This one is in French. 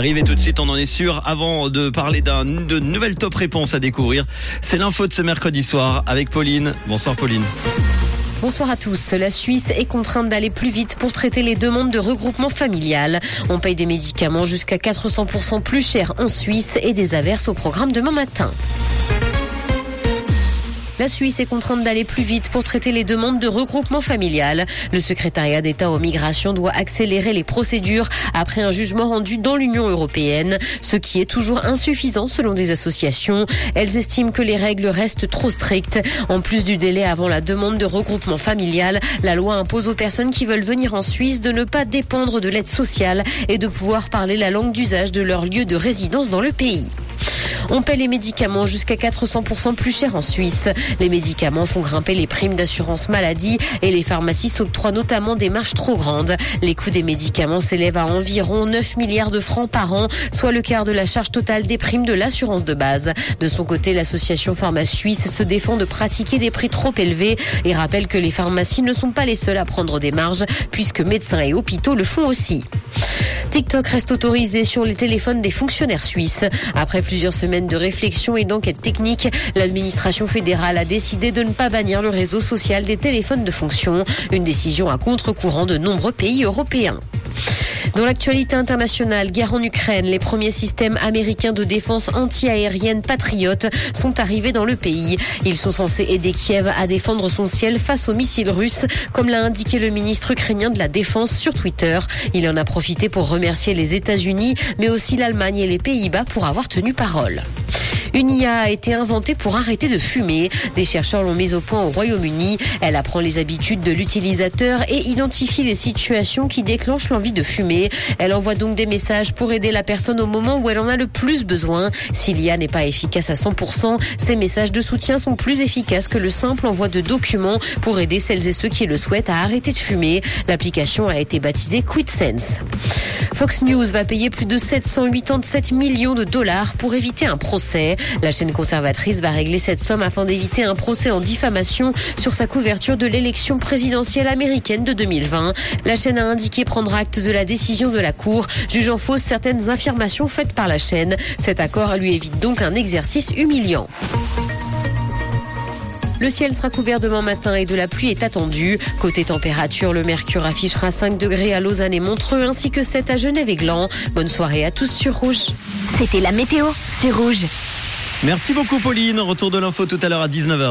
Arrivez tout de suite, on en est sûr. Avant de parler d'un de nouvelles top réponses à découvrir, c'est l'info de ce mercredi soir avec Pauline. Bonsoir Pauline. Bonsoir à tous. La Suisse est contrainte d'aller plus vite pour traiter les demandes de regroupement familial. On paye des médicaments jusqu'à 400% plus cher en Suisse et des averses au programme demain matin. La Suisse est contrainte d'aller plus vite pour traiter les demandes de regroupement familial. Le secrétariat d'État aux migrations doit accélérer les procédures après un jugement rendu dans l'Union européenne, ce qui est toujours insuffisant selon des associations. Elles estiment que les règles restent trop strictes. En plus du délai avant la demande de regroupement familial, la loi impose aux personnes qui veulent venir en Suisse de ne pas dépendre de l'aide sociale et de pouvoir parler la langue d'usage de leur lieu de résidence dans le pays. On paie les médicaments jusqu'à 400% plus cher en Suisse. Les médicaments font grimper les primes d'assurance maladie et les pharmacies s'octroient notamment des marges trop grandes. Les coûts des médicaments s'élèvent à environ 9 milliards de francs par an, soit le quart de la charge totale des primes de l'assurance de base. De son côté, l'association Pharma Suisse se défend de pratiquer des prix trop élevés et rappelle que les pharmacies ne sont pas les seules à prendre des marges puisque médecins et hôpitaux le font aussi. TikTok reste autorisé sur les téléphones des fonctionnaires suisses. Après plusieurs semaines de réflexion et d'enquête technique, l'administration fédérale a décidé de ne pas bannir le réseau social des téléphones de fonction, une décision à contre-courant de nombreux pays européens. Dans l'actualité internationale, guerre en Ukraine, les premiers systèmes américains de défense anti-aérienne patriotes sont arrivés dans le pays. Ils sont censés aider Kiev à défendre son ciel face aux missiles russes, comme l'a indiqué le ministre ukrainien de la Défense sur Twitter. Il en a profité pour remercier les États-Unis, mais aussi l'Allemagne et les Pays-Bas pour avoir tenu parole. Une IA a été inventée pour arrêter de fumer. Des chercheurs l'ont mise au point au Royaume-Uni. Elle apprend les habitudes de l'utilisateur et identifie les situations qui déclenchent l'envie de fumer. Elle envoie donc des messages pour aider la personne au moment où elle en a le plus besoin. Si l'IA n'est pas efficace à 100%, ces messages de soutien sont plus efficaces que le simple envoi de documents pour aider celles et ceux qui le souhaitent à arrêter de fumer. L'application a été baptisée QuitSense. Fox News va payer plus de 787 millions de dollars pour éviter un procès. La chaîne conservatrice va régler cette somme afin d'éviter un procès en diffamation sur sa couverture de l'élection présidentielle américaine de 2020. La chaîne a indiqué prendre acte de la décision de la Cour, jugeant fausses certaines affirmations faites par la chaîne. Cet accord lui évite donc un exercice humiliant. Le ciel sera couvert demain matin et de la pluie est attendue. Côté température, le mercure affichera 5 degrés à Lausanne et Montreux ainsi que 7 à Genève et Gland. Bonne soirée à tous sur Rouge. C'était la météo, c'est Rouge. Merci beaucoup Pauline. Retour de l'info tout à l'heure à 19h.